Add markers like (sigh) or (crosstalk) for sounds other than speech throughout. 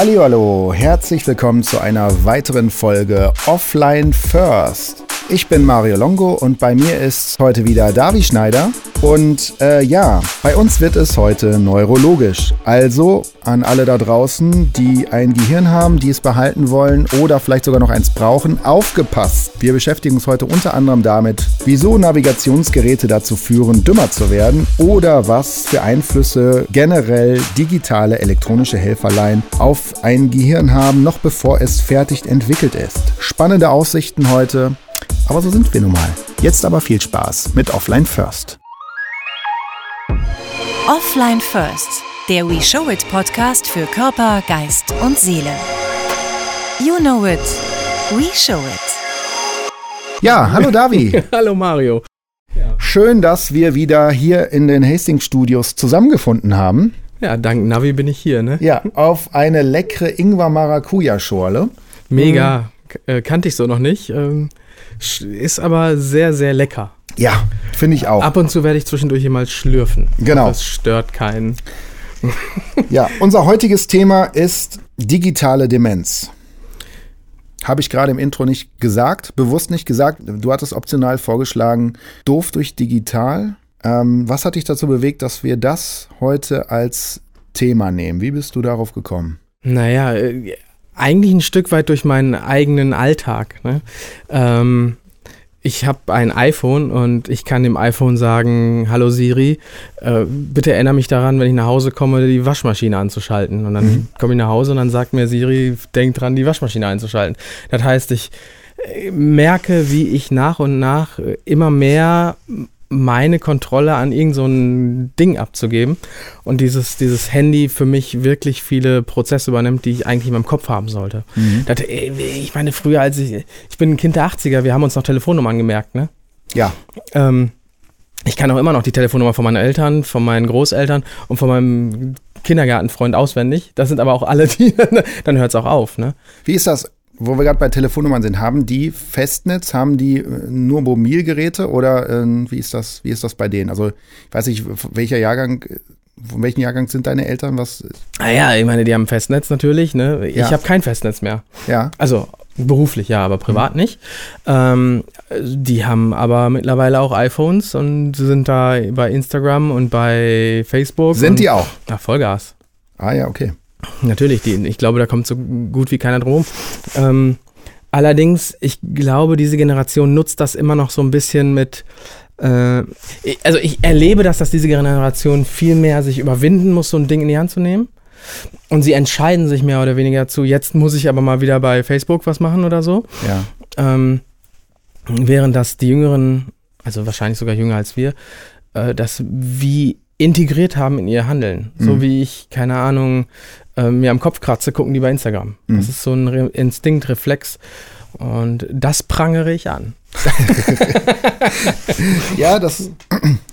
Hallo, herzlich willkommen zu einer weiteren Folge Offline First. Ich bin Mario Longo und bei mir ist heute wieder Davi Schneider. Und äh, ja, bei uns wird es heute neurologisch. Also an alle da draußen, die ein Gehirn haben, die es behalten wollen oder vielleicht sogar noch eins brauchen, aufgepasst. Wir beschäftigen uns heute unter anderem damit, wieso Navigationsgeräte dazu führen, dümmer zu werden oder was für Einflüsse generell digitale elektronische Helferlein auf ein Gehirn haben, noch bevor es fertig entwickelt ist. Spannende Aussichten heute. Aber so sind wir nun mal. Jetzt aber viel Spaß mit Offline First. Offline First, der We Show It Podcast für Körper, Geist und Seele. You know it, we show it. Ja, hallo Davi. (laughs) hallo Mario. Schön, dass wir wieder hier in den Hastings Studios zusammengefunden haben. Ja, dank Navi bin ich hier, ne? Ja, auf eine leckere Ingwer-Maracuja-Schorle. Mega. Mhm. Kannte ich so noch nicht. Ähm, ist aber sehr, sehr lecker. Ja, finde ich auch. Ab und zu werde ich zwischendurch hier mal schlürfen. Genau. Das stört keinen. (laughs) ja, unser heutiges Thema ist digitale Demenz. Habe ich gerade im Intro nicht gesagt, bewusst nicht gesagt. Du hattest optional vorgeschlagen, doof durch digital. Ähm, was hat dich dazu bewegt, dass wir das heute als Thema nehmen? Wie bist du darauf gekommen? Naja, äh, eigentlich ein Stück weit durch meinen eigenen Alltag. Ne? Ähm, ich habe ein iPhone und ich kann dem iPhone sagen, hallo Siri, äh, bitte erinnere mich daran, wenn ich nach Hause komme, die Waschmaschine anzuschalten. Und dann mhm. komme ich nach Hause und dann sagt mir Siri, denk dran, die Waschmaschine einzuschalten. Das heißt, ich äh, merke, wie ich nach und nach äh, immer mehr meine Kontrolle an irgend so ein Ding abzugeben und dieses, dieses Handy für mich wirklich viele Prozesse übernimmt, die ich eigentlich in meinem Kopf haben sollte. Mhm. Ich meine, früher als ich, ich bin ein Kind der 80er, wir haben uns noch Telefonnummern gemerkt, ne? Ja. Ähm, ich kann auch immer noch die Telefonnummer von meinen Eltern, von meinen Großeltern und von meinem Kindergartenfreund auswendig. Das sind aber auch alle, die, (laughs) dann hört es auch auf, ne? Wie ist das? Wo wir gerade bei Telefonnummern sind, haben die Festnetz, haben die äh, nur Mobilgeräte oder äh, wie ist das, wie ist das bei denen? Also, ich weiß nicht, welcher Jahrgang, von welchem Jahrgang sind deine Eltern? Was? Ah ja, ich meine, die haben Festnetz natürlich, ne? Ich ja. habe kein Festnetz mehr. Ja. Also beruflich ja, aber privat mhm. nicht. Ähm, die haben aber mittlerweile auch iPhones und sind da bei Instagram und bei Facebook. Sind die auch? Na, Vollgas. Ah ja, okay. Natürlich, die, ich glaube, da kommt so gut wie keiner drum. Ähm, allerdings, ich glaube, diese Generation nutzt das immer noch so ein bisschen mit. Äh, also, ich erlebe das, dass diese Generation viel mehr sich überwinden muss, so ein Ding in die Hand zu nehmen. Und sie entscheiden sich mehr oder weniger zu, jetzt muss ich aber mal wieder bei Facebook was machen oder so. Ja. Ähm, während das die Jüngeren, also wahrscheinlich sogar jünger als wir, äh, das wie integriert haben in ihr Handeln. Mhm. So wie ich, keine Ahnung, äh, mir am Kopf kratze, gucken die bei Instagram. Mhm. Das ist so ein Re Instinkt, Reflex. Und das prangere ich an. (laughs) ja, das,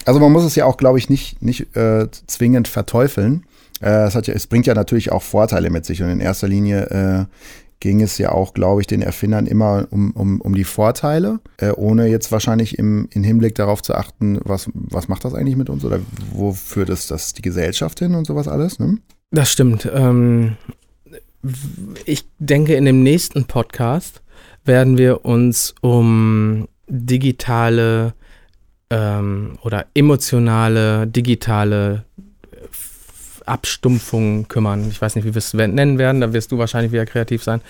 also man muss es ja auch, glaube ich, nicht, nicht äh, zwingend verteufeln. Äh, es, ja, es bringt ja natürlich auch Vorteile mit sich und in erster Linie äh, ging es ja auch, glaube ich, den Erfindern immer um, um, um die Vorteile, äh, ohne jetzt wahrscheinlich im, im Hinblick darauf zu achten, was, was macht das eigentlich mit uns oder wo führt es das die Gesellschaft hin und sowas alles. Ne? Das stimmt. Ähm, ich denke, in dem nächsten Podcast werden wir uns um digitale ähm, oder emotionale, digitale Abstumpfung kümmern. Ich weiß nicht, wie wir es nennen werden, da wirst du wahrscheinlich wieder kreativ sein.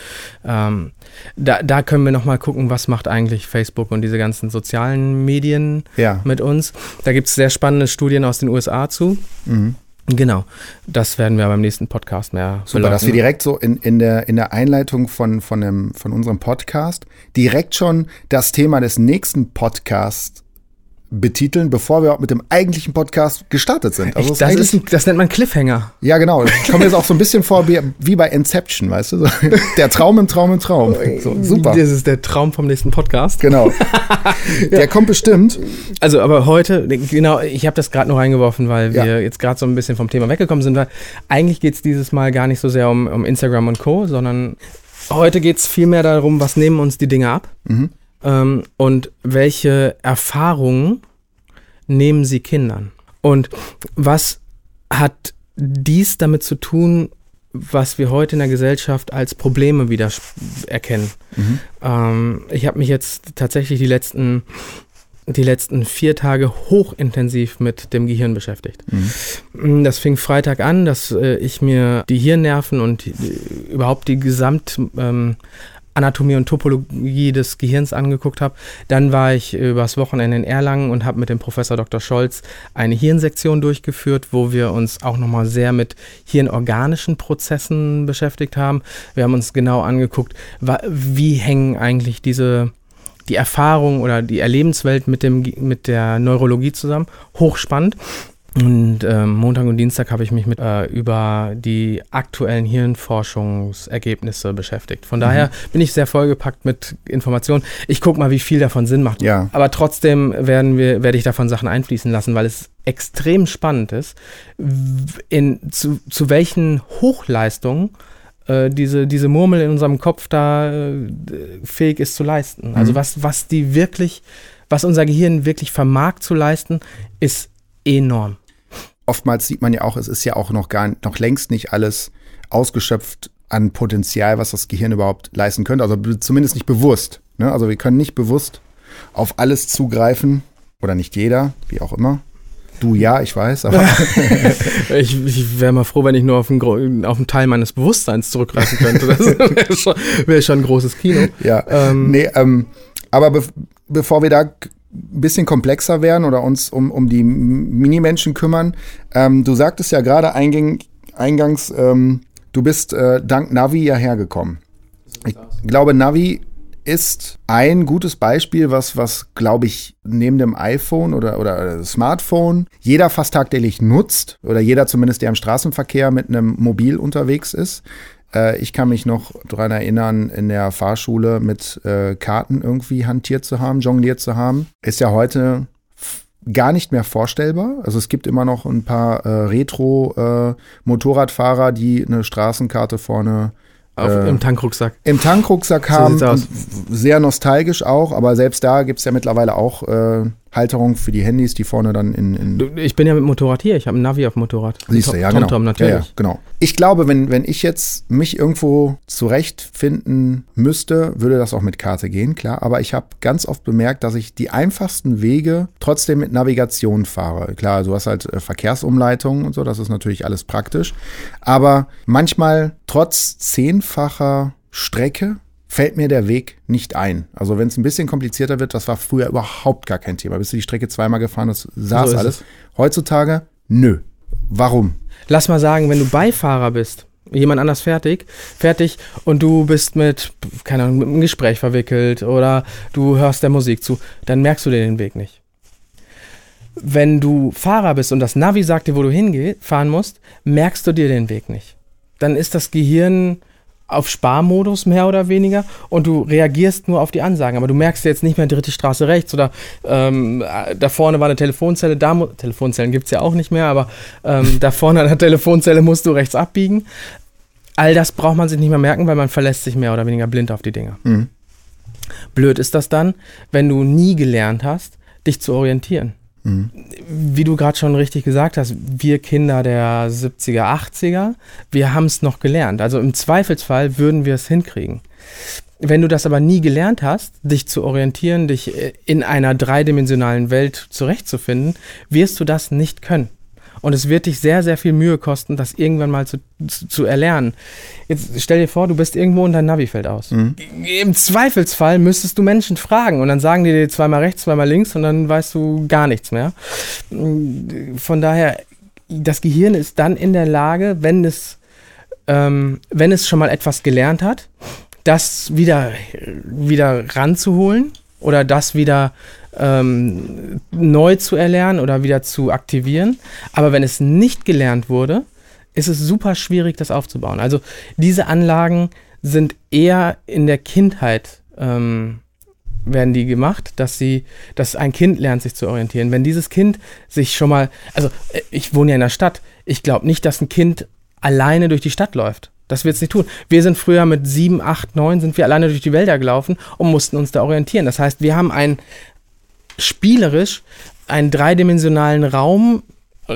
Ähm, da, da können wir nochmal gucken, was macht eigentlich Facebook und diese ganzen sozialen Medien ja. mit uns. Da gibt es sehr spannende Studien aus den USA zu. Mhm. Genau, das werden wir beim nächsten Podcast mehr Super, beleuchten. dass wir direkt so in, in, der, in der Einleitung von, von, dem, von unserem Podcast direkt schon das Thema des nächsten Podcasts betiteln, bevor wir mit dem eigentlichen Podcast gestartet sind. Also das, ist, das, nennt man Cliffhanger. Ja, genau. (laughs) Ich komme jetzt auch so ein bisschen vor wie, wie bei Inception, weißt du? So, (laughs) der Traum im Traum im Traum. So, super. Das ist der Traum vom nächsten Podcast. Genau. (laughs) Der ja. kommt bestimmt. Also, aber heute, genau, ich habe das gerade noch reingeworfen, weil wir ja. jetzt gerade so ein bisschen vom Thema weggekommen sind, weil eigentlich geht es dieses Mal gar nicht so sehr um, um Instagram und Co., sondern heute geht es vielmehr darum, was nehmen uns die Dinge ab. Mhm ähm, und welche Erfahrungen nehmen sie Kindern? Und was hat dies damit zu tun, was wir heute in der Gesellschaft als Probleme wieder erkennen. Mhm. Ähm, ich habe mich jetzt tatsächlich die letzten die letzten vier Tage hochintensiv mit dem Gehirn beschäftigt. Mhm. Das fing Freitag an, dass äh, ich mir die Hirnnerven und die, überhaupt die Gesamt ähm, Anatomie und Topologie des Gehirns angeguckt habe. Dann war ich übers Wochenende in Erlangen und habe mit dem Professor Dr. Scholz eine Hirnsektion durchgeführt, wo wir uns auch nochmal sehr mit hirnorganischen Prozessen beschäftigt haben. Wir haben uns genau angeguckt, wie hängen eigentlich diese die Erfahrung oder die Erlebenswelt mit, dem, mit der Neurologie zusammen. Hochspannend. Und ähm, Montag und Dienstag habe ich mich mit äh, über die aktuellen Hirnforschungsergebnisse beschäftigt. Von mhm. daher bin ich sehr vollgepackt mit Informationen. Ich gucke mal, wie viel davon Sinn macht. Ja. Aber trotzdem werden wir, werde ich davon Sachen einfließen lassen, weil es extrem spannend ist, in, zu, zu welchen Hochleistungen äh, diese, diese Murmel in unserem Kopf da äh, fähig ist zu leisten. Also mhm. was, was die wirklich, was unser Gehirn wirklich vermag zu leisten, ist enorm oftmals sieht man ja auch, es ist ja auch noch gar noch längst nicht alles ausgeschöpft an Potenzial, was das Gehirn überhaupt leisten könnte. Also zumindest nicht bewusst. Ne? Also wir können nicht bewusst auf alles zugreifen oder nicht jeder, wie auch immer. Du ja, ich weiß, aber. (laughs) ich, ich wäre mal froh, wenn ich nur auf einen, auf einen Teil meines Bewusstseins zurückgreifen könnte. Das (laughs) wäre schon, wär schon, ein großes Kino. Ja. Ähm, nee, ähm, aber be bevor wir da ein bisschen komplexer werden oder uns um, um die Minimenschen kümmern. Ähm, du sagtest ja gerade eingang, eingangs, ähm, du bist äh, dank Navi ja hergekommen. Ich glaube, Navi ist ein gutes Beispiel, was, was glaube ich, neben dem iPhone oder, oder Smartphone jeder fast tagtäglich nutzt oder jeder zumindest, der im Straßenverkehr mit einem Mobil unterwegs ist. Äh, ich kann mich noch daran erinnern, in der Fahrschule mit äh, Karten irgendwie hantiert zu haben, jongliert zu haben. Ist ja heute gar nicht mehr vorstellbar. Also es gibt immer noch ein paar äh, Retro-Motorradfahrer, äh, die eine Straßenkarte vorne auf, äh, Im Tankrucksack. Im Tankrucksack haben. So sehr nostalgisch auch, aber selbst da gibt es ja mittlerweile auch äh, Halterung für die Handys, die vorne dann in. in ich bin ja mit Motorrad hier, ich habe ein Navi auf Motorrad. Siehst du, ja, Tom, genau. Tom, natürlich. Ja, ja, genau. Ich glaube, wenn, wenn ich jetzt mich irgendwo zurechtfinden müsste, würde das auch mit Karte gehen, klar. Aber ich habe ganz oft bemerkt, dass ich die einfachsten Wege trotzdem mit Navigation fahre. Klar, du hast halt äh, Verkehrsumleitungen und so, das ist natürlich alles praktisch. Aber manchmal trotz zehnfacher Strecke fällt mir der Weg nicht ein. Also wenn es ein bisschen komplizierter wird, das war früher überhaupt gar kein Thema. Bist du die Strecke zweimal gefahren, das saß so alles. Es. Heutzutage, nö. Warum? Lass mal sagen, wenn du Beifahrer bist, jemand anders fertig, fertig und du bist mit, keine Ahnung, mit einem Gespräch verwickelt oder du hörst der Musik zu, dann merkst du dir den Weg nicht. Wenn du Fahrer bist und das Navi sagt dir, wo du hinfahren musst, merkst du dir den Weg nicht. Dann ist das Gehirn auf Sparmodus mehr oder weniger und du reagierst nur auf die Ansagen, aber du merkst jetzt nicht mehr dritte Straße rechts oder ähm, da vorne war eine Telefonzelle, da Telefonzellen gibt es ja auch nicht mehr, aber ähm, da vorne an der Telefonzelle musst du rechts abbiegen. All das braucht man sich nicht mehr merken, weil man verlässt sich mehr oder weniger blind auf die Dinge. Mhm. Blöd ist das dann, wenn du nie gelernt hast, dich zu orientieren. Wie du gerade schon richtig gesagt hast, wir Kinder der 70er, 80er, wir haben es noch gelernt. Also im Zweifelsfall würden wir es hinkriegen. Wenn du das aber nie gelernt hast, dich zu orientieren, dich äh, in einer dreidimensionalen Welt zurechtzufinden, wirst du das nicht können. Und es wird dich sehr, sehr viel Mühe kosten, das irgendwann mal zu, zu, zu erlernen. Jetzt stell dir vor, du bist irgendwo und dein Navi fällt aus. Mhm. Im Zweifelsfall müsstest du Menschen fragen und dann sagen die dir zweimal rechts, zweimal links und dann weißt du gar nichts mehr. Von daher, das Gehirn ist dann in der Lage, wenn es, ähm, wenn es schon mal etwas gelernt hat, das wieder, wieder ranzuholen oder das wieder ähm, neu zu erlernen oder wieder zu aktivieren. Aber wenn es nicht gelernt wurde, ist es super schwierig, das aufzubauen. Also diese Anlagen sind eher in der Kindheit ähm, werden die gemacht, dass sie, dass ein Kind lernt, sich zu orientieren. Wenn dieses Kind sich schon mal, also äh, ich wohne ja in der Stadt, ich glaube nicht, dass ein Kind alleine durch die Stadt läuft. Das wird es nicht tun. Wir sind früher mit sieben, acht, neun sind wir alleine durch die Wälder gelaufen und mussten uns da orientieren. Das heißt, wir haben ein, spielerisch einen dreidimensionalen Raum,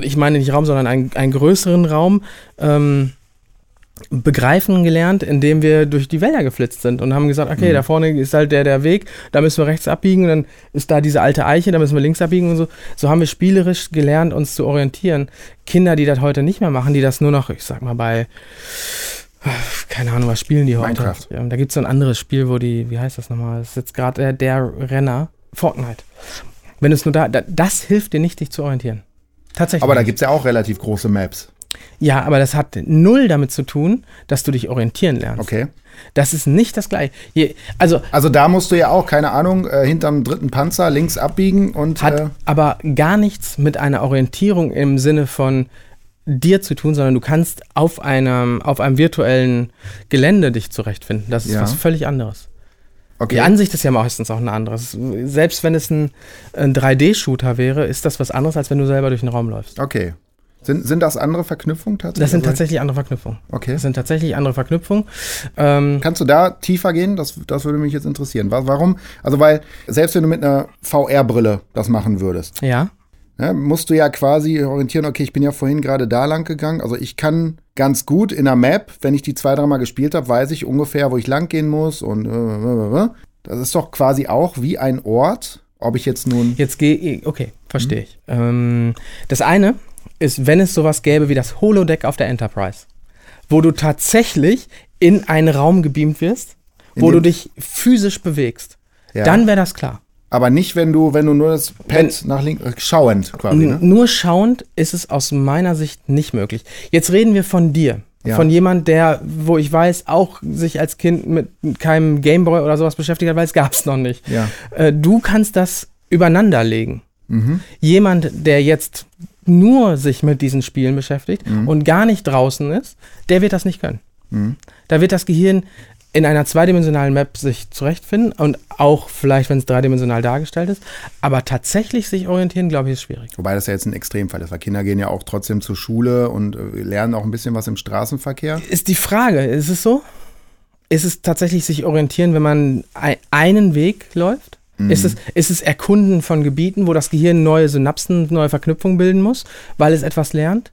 ich meine nicht Raum, sondern einen, einen größeren Raum ähm, begreifen gelernt, indem wir durch die Wälder geflitzt sind und haben gesagt, okay, Mhm. da vorne ist halt der, der Weg, da müssen wir rechts abbiegen, dann ist da diese alte Eiche, da müssen wir links abbiegen und so. So haben wir spielerisch gelernt, uns zu orientieren. Kinder, die das heute nicht mehr machen, die das nur noch, ich sag mal, bei, keine Ahnung, was spielen die heute? Minecraft. Ja, da gibt es so ein anderes Spiel, wo die, wie heißt das nochmal? Das ist jetzt gerade der, der Renner, Fortnite. Wenn es nur da, da, das hilft dir nicht, dich zu orientieren. Tatsächlich. Aber da gibt es ja auch relativ große Maps. Ja, aber das hat null damit zu tun, dass du dich orientieren lernst. Okay. Das ist nicht das gleiche. Je, also Also da musst du ja auch, keine Ahnung, äh, hinterm dritten Panzer links abbiegen und hat äh, aber gar nichts mit einer Orientierung im Sinne von dir zu tun, sondern du kannst auf einem, auf einem virtuellen Gelände dich zurechtfinden. Das ist Ja. was völlig anderes. Okay. Die Ansicht ist ja meistens auch eine andere. Selbst wenn es ein, ein 3D-Shooter wäre, ist das was anderes, als wenn du selber durch den Raum läufst. Okay. Sind, sind das andere Verknüpfungen tatsächlich? Das sind Also- tatsächlich andere Verknüpfungen. Okay. Das sind tatsächlich andere Verknüpfungen. Ähm, Kannst du da tiefer gehen? Das, das würde mich jetzt interessieren. Wa- Warum? Also, weil selbst wenn du mit einer VR-Brille das machen würdest, ja. Ja, musst du ja quasi orientieren, okay, ich bin ja vorhin gerade da lang gegangen. Also ich kann ganz gut in der Map, wenn ich die zwei, dreimal gespielt habe, weiß ich ungefähr, wo ich lang gehen muss. Und äh, das ist doch quasi auch wie ein Ort, ob ich jetzt nun. Jetzt gehe okay, verstehe ich. Ähm, das eine ist, wenn es sowas gäbe wie das Holodeck auf der Enterprise, wo du tatsächlich in einen Raum gebeamt wirst, In wo du dich physisch bewegst, Ja. dann wäre das klar. Aber nicht, wenn du, wenn du nur das Pad nach links, äh, schauend quasi, ne? Nur schauend ist es aus meiner Sicht nicht möglich. Jetzt reden wir von dir. Ja. Von jemand, der, wo ich weiß, auch sich als Kind mit keinem Gameboy oder sowas beschäftigt hat, weil es gab es noch nicht. Ja. Äh, du kannst das übereinander legen. Mhm. Jemand, der jetzt nur sich mit diesen Spielen beschäftigt und gar nicht draußen ist, der wird das nicht können. Mhm. Da wird das Gehirn in einer zweidimensionalen Map sich zurechtfinden und auch vielleicht, wenn es dreidimensional dargestellt ist. Aber tatsächlich sich orientieren, glaube ich, ist schwierig. Wobei das ja jetzt ein Extremfall ist, weil Kinder gehen ja auch trotzdem zur Schule und äh, lernen auch ein bisschen was im Straßenverkehr. Ist die Frage, ist es so? Ist es tatsächlich sich orientieren, wenn man ei- einen Weg läuft? Ist, es, ist es Erkunden von Gebieten, wo das Gehirn neue Synapsen, neue Verknüpfungen bilden muss, weil es etwas lernt?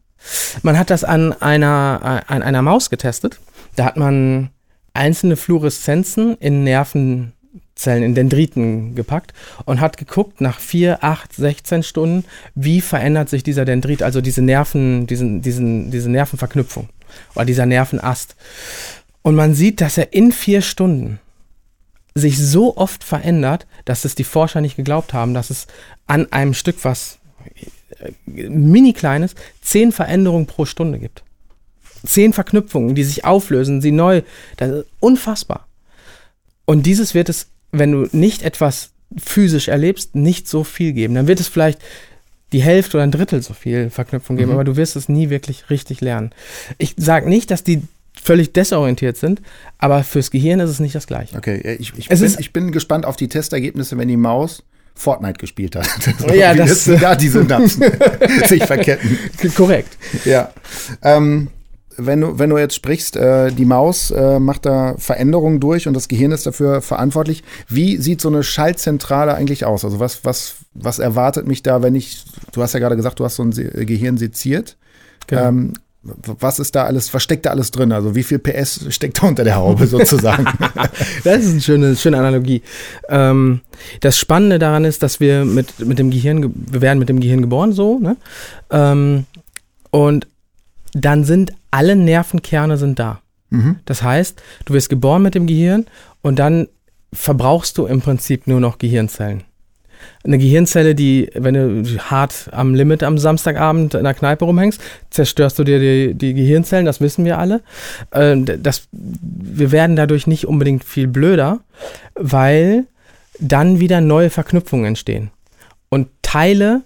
Man hat das an einer, an einer Maus getestet. Da hat man einzelne Fluoreszenzen in Nervenzellen, in Dendriten gepackt und hat geguckt nach 4, 8, 16 Stunden, wie verändert sich dieser Dendrit, also diese Nerven, diesen, diesen, diese Nervenverknüpfung oder dieser Nervenast. Und man sieht, dass er in vier Stunden sich so oft verändert, dass es die Forscher nicht geglaubt haben, dass es an einem Stück, was äh, mini kleines, zehn Veränderungen pro Stunde gibt. Zehn Verknüpfungen, die sich auflösen, sie neu. Das ist unfassbar. Und dieses wird es, wenn du nicht etwas physisch erlebst, nicht so viel geben. Dann wird es vielleicht die Hälfte oder ein Drittel so viel Verknüpfung geben, Mhm. aber du wirst es nie wirklich richtig lernen. Ich sage nicht, dass die völlig desorientiert sind, aber fürs Gehirn ist es nicht das Gleiche. Okay, ja, ich, ich, bin, ich bin gespannt auf die Testergebnisse, wenn die Maus Fortnite gespielt hat. (laughs) Ja, Wie das- da die Synapsen (laughs) (laughs) sich verketten. Korrekt. Ja. Ähm, wenn du, wenn du jetzt sprichst, äh, die Maus äh, macht da Veränderungen durch und das Gehirn ist dafür verantwortlich. Wie sieht so eine Schaltzentrale eigentlich aus? Also was, was, was erwartet mich da, wenn ich, du hast ja gerade gesagt, du hast so ein Se Gehirn seziert. Genau. Ähm, was ist da alles, was steckt da alles drin? Also wie viel PS steckt da unter der Haube (laughs) sozusagen? Das ist eine schöne, schöne Analogie. Ähm, das Spannende daran ist, dass wir mit, mit dem Gehirn, ge- wir werden mit dem Gehirn geboren, so, ne? Ähm, und dann sind alle Nervenkerne sind da. mhm. Das heißt, du wirst geboren mit dem Gehirn und dann verbrauchst du im Prinzip nur noch Gehirnzellen. Eine Gehirnzelle, die, wenn du hart am Limit am Samstagabend in der Kneipe rumhängst, zerstörst du dir die, die Gehirnzellen, das wissen wir alle. Äh, das, wir werden dadurch nicht unbedingt viel blöder, weil dann wieder neue Verknüpfungen entstehen. Und Teile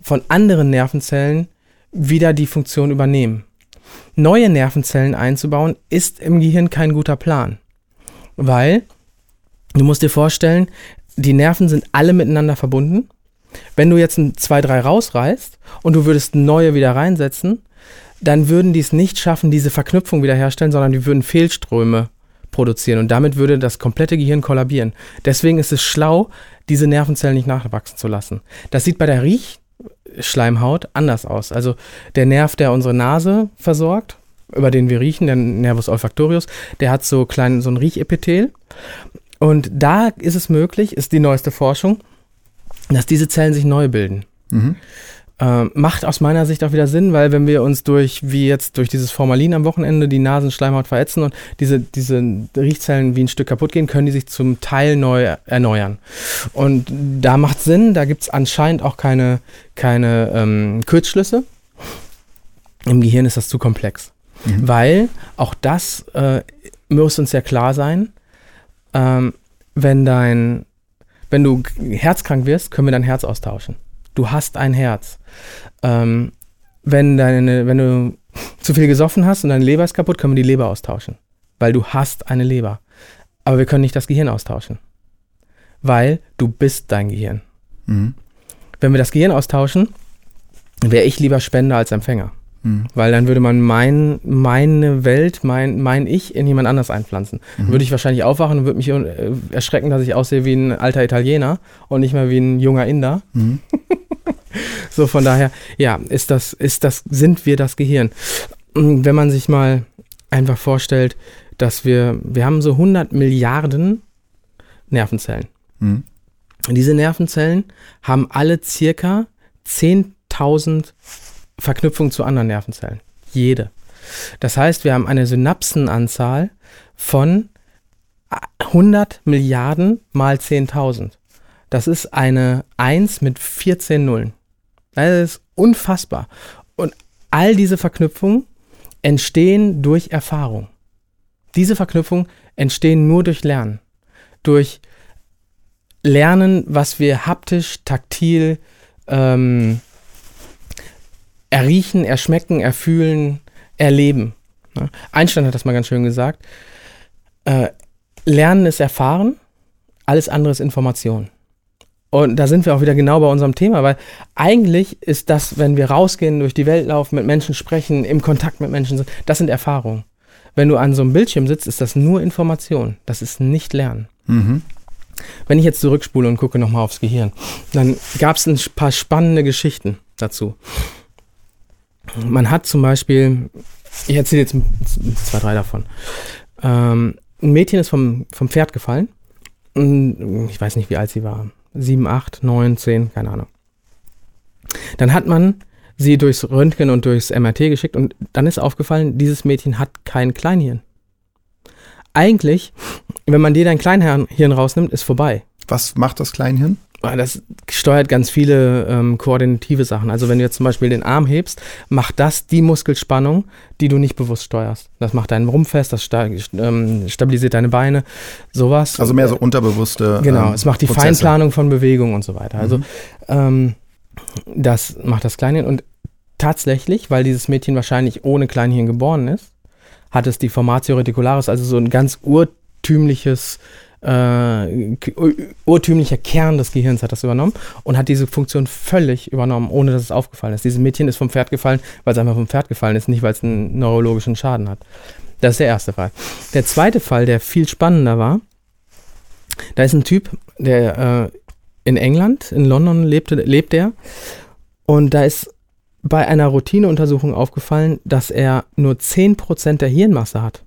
von anderen Nervenzellen wieder die Funktion übernehmen. Neue Nervenzellen einzubauen, ist im Gehirn kein guter Plan. Weil, du musst dir vorstellen, die Nerven sind alle miteinander verbunden. Wenn du jetzt ein 2, 3 rausreißt und du würdest neue wieder reinsetzen, dann würden die es nicht schaffen, diese Verknüpfung wiederherstellen, sondern die würden Fehlströme produzieren und damit würde das komplette Gehirn kollabieren. Deswegen ist es schlau, diese Nervenzellen nicht nachwachsen zu lassen. Das sieht bei der Riechschleimhaut anders aus. Also der Nerv, der unsere Nase versorgt, über den wir riechen, der Nervus olfactorius, der hat so klein, so ein Riechepithel. Und da ist es möglich, ist die neueste Forschung, dass diese Zellen sich neu bilden. Mhm. Äh, macht aus meiner Sicht auch wieder Sinn, weil wenn wir uns durch, wie jetzt durch dieses Formalin am Wochenende, die Nasenschleimhaut verätzen und diese, diese Riechzellen wie ein Stück kaputt gehen, können die sich zum Teil neu erneuern. Und da macht Sinn, da gibt es anscheinend auch keine, keine ähm, Kurzschlüsse. Im Gehirn ist das zu komplex. Mhm. Weil auch das äh, muss uns ja klar sein, ähm, wenn dein, wenn du herzkrank wirst, können wir dein Herz austauschen. Du hast ein Herz. Ähm, wenn, deine, wenn du (laughs) zu viel gesoffen hast und deine Leber ist kaputt, können wir die Leber austauschen. Weil du hast eine Leber. Aber wir können nicht das Gehirn austauschen. Weil du bist dein Gehirn. Mhm. Wenn wir das Gehirn austauschen, wäre ich lieber Spender als Empfänger. Mhm. Weil dann würde man mein, meine Welt, mein, mein Ich in jemand anders einpflanzen. Mhm. Würde ich wahrscheinlich aufwachen und würde mich äh, erschrecken, dass ich aussehe wie ein alter Italiener und nicht mehr wie ein junger Inder. Mhm. (laughs) (laughs) so von daher, ja, ist das, ist das, sind wir das Gehirn. Wenn man sich mal einfach vorstellt, dass wir, wir haben so 100 Milliarden Nervenzellen. Mhm. Diese Nervenzellen haben alle circa 10.000 Verknüpfung zu anderen Nervenzellen. Jede. Das heißt, wir haben eine Synapsenanzahl von 100 Milliarden mal 10.000. Das ist eine 1 mit 14 Nullen. Das ist unfassbar. Und all diese Verknüpfungen entstehen durch Erfahrung. Diese Verknüpfungen entstehen nur durch Lernen. Durch Lernen, was wir haptisch, taktil, ähm, erriechen, erschmecken, erfühlen, erleben. Ne? Einstein hat das mal ganz schön gesagt. Äh, Lernen ist erfahren, alles andere ist Information. Und da sind wir auch wieder genau bei unserem Thema, weil eigentlich ist das, wenn wir rausgehen, durch die Welt laufen, mit Menschen sprechen, im Kontakt mit Menschen sind, das sind Erfahrungen. Wenn du an so einem Bildschirm sitzt, ist das nur Information. Das ist nicht Lernen. Mhm. Wenn ich jetzt zurückspule und gucke nochmal aufs Gehirn, dann gab es ein paar spannende Geschichten dazu. Man hat zum Beispiel, ich erzähle jetzt zwei, drei davon. Ähm, ein Mädchen ist vom, vom Pferd gefallen. Ich weiß nicht, wie alt sie war. Sieben, acht, neun, zehn, keine Ahnung. Dann hat man sie durchs Röntgen und durchs MRT geschickt und dann ist aufgefallen, dieses Mädchen hat kein Kleinhirn. Eigentlich, wenn man dir dein Kleinhirn rausnimmt, ist vorbei. Was macht das Kleinhirn? Ah, das steuert ganz viele ähm, koordinative Sachen. Also wenn du jetzt zum Beispiel den Arm hebst, macht das die Muskelspannung, die du nicht bewusst steuerst. Das macht deinen Rumpf fest, das ähm, stabilisiert deine Beine, sowas. Also mehr so unterbewusste. Genau, ähm, es macht die Prozesse. Feinplanung von Bewegung und so weiter. Also mhm. ähm, das macht das Kleinhirn. Und tatsächlich, weil dieses Mädchen wahrscheinlich ohne Kleinhirn geboren ist, hat es die Formatio reticularis, also so ein ganz urtümliches äh, urtümlicher Kern des Gehirns hat das übernommen und hat diese Funktion völlig übernommen, ohne dass es aufgefallen ist. Dieses Mädchen ist vom Pferd gefallen, weil es einfach vom Pferd gefallen ist, nicht weil es einen neurologischen Schaden hat. Das ist der erste Fall. Der zweite Fall, der viel spannender war, da ist ein Typ, der äh, in England, in London lebte, lebt er und da ist bei einer Routineuntersuchung aufgefallen, dass er nur 10% der Hirnmasse hat.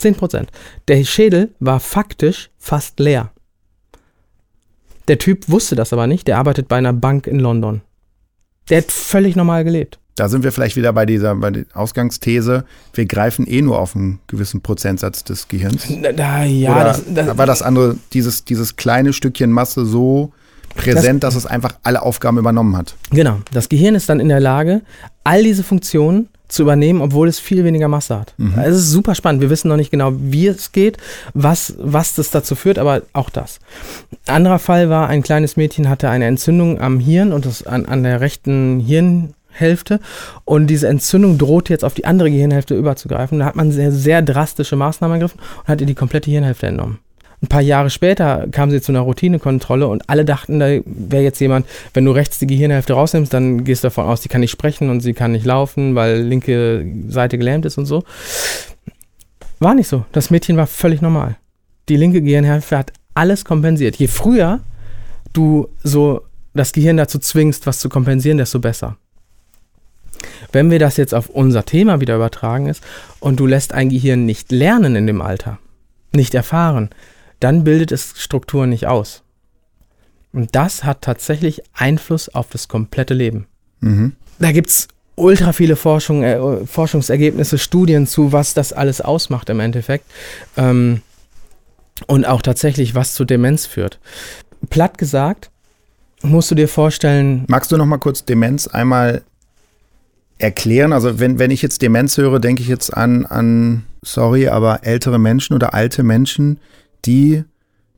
10 Prozent. Der Schädel war faktisch fast leer. Der Typ wusste das aber nicht. Der arbeitet bei einer Bank in London. Der hat völlig normal gelebt. Da sind wir vielleicht wieder bei dieser bei der Ausgangsthese, wir greifen eh nur auf einen gewissen Prozentsatz des Gehirns. Da, ja, Oder das, das, war das andere, dieses, dieses kleine Stückchen Masse so präsent, das, dass es einfach alle Aufgaben übernommen hat. Genau. Das Gehirn ist dann in der Lage, all diese Funktionen zu übernehmen, obwohl es viel weniger Masse hat. Mhm. Es ist super spannend. Wir wissen noch nicht genau, wie es geht, was, was das dazu führt, aber auch das. Ein anderer Fall war, ein kleines Mädchen hatte eine Entzündung am Hirn und das an, an der rechten Hirnhälfte und diese Entzündung droht jetzt auf die andere Gehirnhälfte überzugreifen. Da hat man sehr, sehr drastische Maßnahmen ergriffen und hat ihr die komplette Hirnhälfte entnommen. Ein paar Jahre später kam sie zu einer Routinekontrolle und alle dachten, da wäre jetzt jemand, wenn du rechts die Gehirnhälfte rausnimmst, dann gehst du davon aus, sie kann nicht sprechen und sie kann nicht laufen, weil linke Seite gelähmt ist und so. War nicht so. Das Mädchen war völlig normal. Die linke Gehirnhälfte hat alles kompensiert. Je früher du so das Gehirn dazu zwingst, was zu kompensieren, desto besser. Wenn wir das jetzt auf unser Thema wieder übertragen ist und du lässt ein Gehirn nicht lernen in dem Alter, nicht erfahren, dann bildet es Strukturen nicht aus. Und das hat tatsächlich Einfluss auf das komplette Leben. Mhm. Da gibt es ultra viele Forschung, äh, Forschungsergebnisse, Studien zu, was das alles ausmacht im Endeffekt. Ähm, und auch tatsächlich, was zu Demenz führt. Platt gesagt, musst du dir vorstellen. Magst du noch mal kurz Demenz einmal erklären? Also wenn, wenn ich jetzt Demenz höre, denke ich jetzt an, an, sorry, aber ältere Menschen oder alte Menschen, die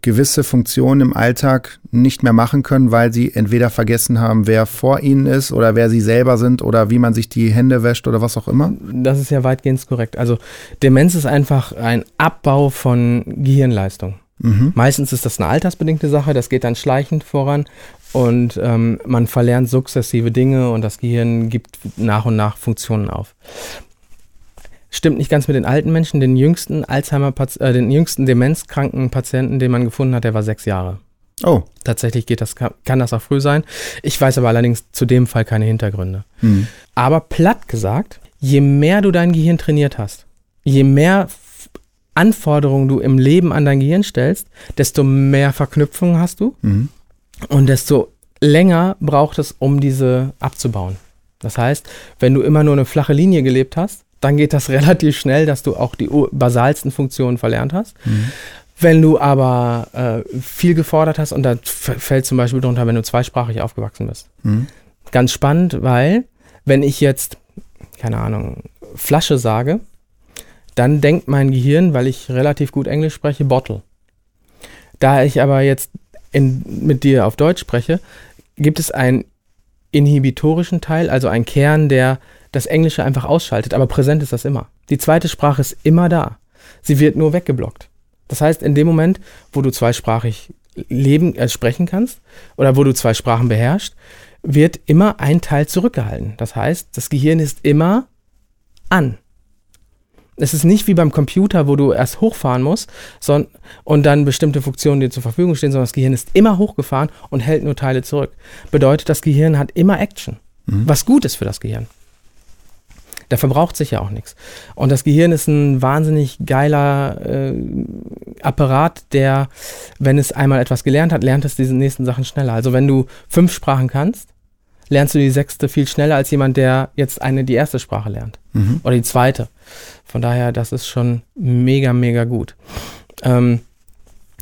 gewisse Funktionen im Alltag nicht mehr machen können, weil sie entweder vergessen haben, wer vor ihnen ist oder wer sie selber sind oder wie man sich die Hände wäscht oder was auch immer? Das ist ja weitgehend korrekt. Also Demenz ist einfach ein Abbau von Gehirnleistung. Mhm. Meistens ist das eine altersbedingte Sache, das geht dann schleichend voran und ähm, man verlernt sukzessive Dinge und das Gehirn gibt nach und nach Funktionen auf. Stimmt nicht ganz mit den alten Menschen. Den jüngsten Alzheimer, äh, den jüngsten demenzkranken Patienten, den man gefunden hat, der war sechs Jahre. Oh. Tatsächlich geht das, kann das auch früh sein. Ich weiß aber allerdings zu dem Fall keine Hintergründe. Hm. Aber platt gesagt, je mehr du dein Gehirn trainiert hast, je mehr Anforderungen du im Leben an dein Gehirn stellst, desto mehr Verknüpfungen hast du mhm. und desto länger braucht es, um diese abzubauen. Das heißt, wenn du immer nur eine flache Linie gelebt hast, dann geht das (laughs) relativ schnell, dass du auch die basalsten Funktionen verlernt hast. Mhm. Wenn du aber äh, viel gefordert hast, und da fällt zum Beispiel drunter, wenn du zweisprachig aufgewachsen bist. Mhm. Ganz spannend, weil wenn ich jetzt, keine Ahnung, Flasche sage, dann denkt mein Gehirn, weil ich relativ gut Englisch spreche, Bottle. Da ich aber jetzt in, mit dir auf Deutsch spreche, gibt es einen inhibitorischen Teil, also einen Kern, der das Englische einfach ausschaltet, aber präsent ist das immer. Die zweite Sprache ist immer da. Sie wird nur weggeblockt. Das heißt, in dem Moment, wo du zweisprachig leben, äh, sprechen kannst oder wo du zwei Sprachen beherrschst, wird immer ein Teil zurückgehalten. Das heißt, das Gehirn ist immer an. Es ist nicht wie beim Computer, wo du erst hochfahren musst und dann bestimmte Funktionen dir zur Verfügung stehen, sondern das Gehirn ist immer hochgefahren und hält nur Teile zurück. Bedeutet, das Gehirn hat immer Action, mhm. was gut ist für das Gehirn. Der verbraucht sich ja auch nichts. Und das Gehirn ist ein wahnsinnig geiler äh, Apparat, der, wenn es einmal etwas gelernt hat, lernt es diese nächsten Sachen schneller. Also wenn du fünf Sprachen kannst, lernst du die sechste viel schneller als jemand, der jetzt eine die erste Sprache lernt. Mhm. Oder die zweite. Von daher, das ist schon mega, mega gut. Ähm,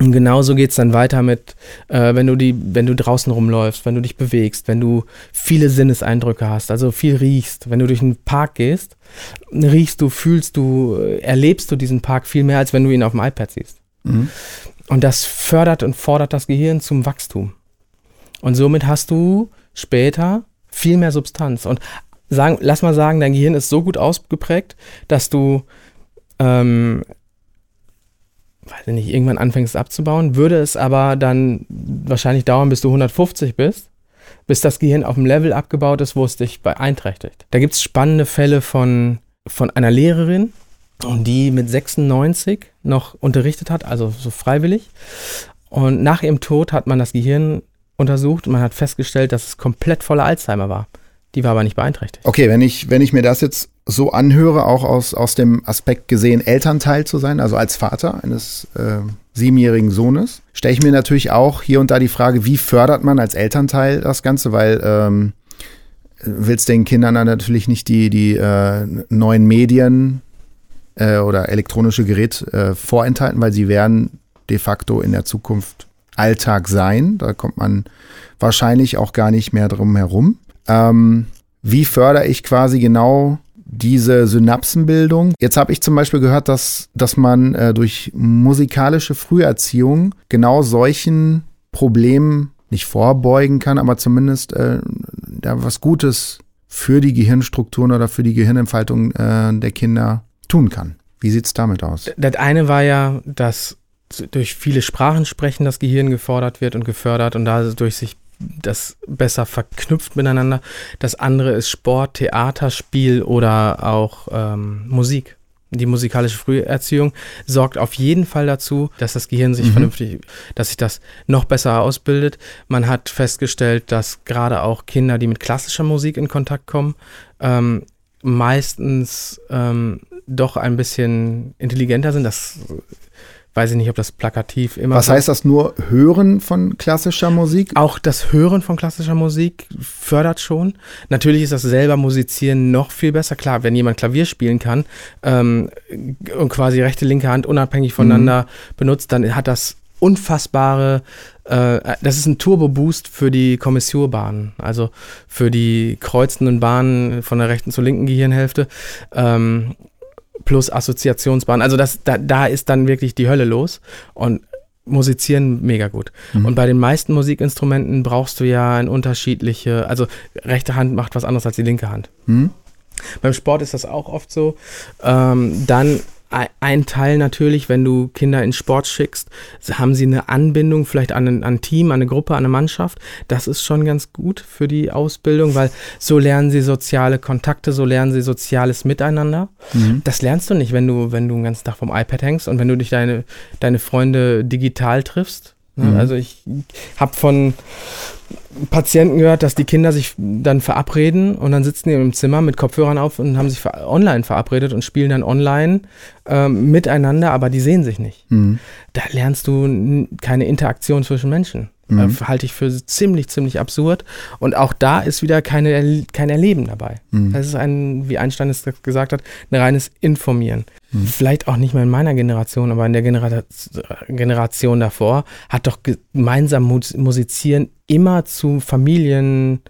und genauso geht es dann weiter mit, äh, wenn du die, wenn du draußen rumläufst, wenn du dich bewegst, wenn du viele Sinneseindrücke hast, also viel riechst, wenn du durch einen Park gehst, riechst du, fühlst du, erlebst du diesen Park viel mehr, als wenn du ihn auf dem iPad siehst. Mhm. Und das fördert und fordert das Gehirn zum Wachstum. Und somit hast du später viel mehr Substanz. Und sagen, lass mal sagen, dein Gehirn ist so gut ausgeprägt, dass du ähm, weiß ich nicht, irgendwann anfängst abzubauen, würde es aber dann wahrscheinlich dauern, bis du 150 bist, bis das Gehirn auf dem Level abgebaut ist, wo es dich beeinträchtigt. Da gibt es spannende Fälle von, von einer Lehrerin, die mit 96 noch unterrichtet hat, also so freiwillig. Und nach ihrem Tod hat man das Gehirn untersucht und man hat festgestellt, dass es komplett voller Alzheimer war. Die war aber nicht beeinträchtigt. Okay, wenn ich, wenn ich mir das jetzt so anhöre, auch aus, aus dem Aspekt gesehen, Elternteil zu sein, also als Vater eines äh, siebenjährigen Sohnes, stelle ich mir natürlich auch hier und da die Frage, wie fördert man als Elternteil das Ganze, weil ähm, willst den Kindern dann natürlich nicht die, die äh, neuen Medien äh, oder elektronische Geräte äh, vorenthalten, weil sie werden de facto in der Zukunft Alltag sein. Da kommt man wahrscheinlich auch gar nicht mehr drum herum. Ähm, wie fördere ich quasi genau diese Synapsenbildung. Jetzt habe ich zum Beispiel gehört, dass, dass man äh, durch musikalische Früherziehung genau solchen Problemen nicht vorbeugen kann, aber zumindest äh, ja, was Gutes für die Gehirnstrukturen oder für die Gehirnentfaltung äh, der Kinder tun kann. Wie sieht es damit aus? Das eine war ja, dass durch viele Sprachen sprechen das Gehirn gefordert wird und gefördert und dadurch sich das besser verknüpft miteinander. Das andere ist Sport, Theater, Spiel oder auch ähm, Musik. Die musikalische Früherziehung sorgt auf jeden Fall dazu, dass das Gehirn sich Mhm. vernünftig, dass sich das noch besser ausbildet. Man hat festgestellt, dass gerade auch Kinder, die mit klassischer Musik in Kontakt kommen, ähm, meistens ähm, doch ein bisschen intelligenter sind. Das weiß ich nicht, ob das plakativ immer. Was heißt das nur Hören von klassischer Musik? Auch das Hören von klassischer Musik fördert schon. Natürlich ist das selber Musizieren noch viel besser. Klar, wenn jemand Klavier spielen kann ähm, und quasi rechte, linke Hand unabhängig voneinander benutzt, dann hat das unfassbare, äh, das ist ein Turbo-Boost für die Kommissurbahnen, also für die kreuzenden Bahnen von der rechten zur linken Gehirnhälfte. Ähm, plus Assoziationsbahn. Also das, da, da ist dann wirklich die Hölle los. Und musizieren mega gut. Und bei den meisten Musikinstrumenten brauchst du ja ein unterschiedliche, also rechte Hand macht was anderes als die linke Hand. Hm? Beim Sport ist das auch oft so. Ähm, dann ein Teil natürlich, wenn du Kinder in Sport schickst, haben sie eine Anbindung vielleicht an ein, an ein Team, an eine Gruppe, an eine Mannschaft. Das ist schon ganz gut für die Ausbildung, weil so lernen sie soziale Kontakte, so lernen sie soziales Miteinander. Mhm. Das lernst du nicht, wenn du, wenn du den ganzen Tag vom iPad hängst und wenn du dich deine, deine Freunde digital triffst. Ne? Mhm. Also ich habe von Patienten gehört, dass die Kinder sich dann verabreden und dann sitzen die im Zimmer mit Kopfhörern auf und haben sich online verabredet und spielen dann online ähm, miteinander, aber die sehen sich nicht. Mhm. Da lernst du keine Interaktion zwischen Menschen. Mhm. Äh, halte ich für ziemlich, ziemlich absurd. Und auch da ist wieder keine, kein Erleben dabei. Mhm. Das ist ein, wie Einstein es gesagt hat, ein reines Informieren. Mhm. Vielleicht auch nicht mehr in meiner Generation, aber in der Genera Generation davor hat doch gemeinsam Mus Musizieren immer zu Familienaktivitäten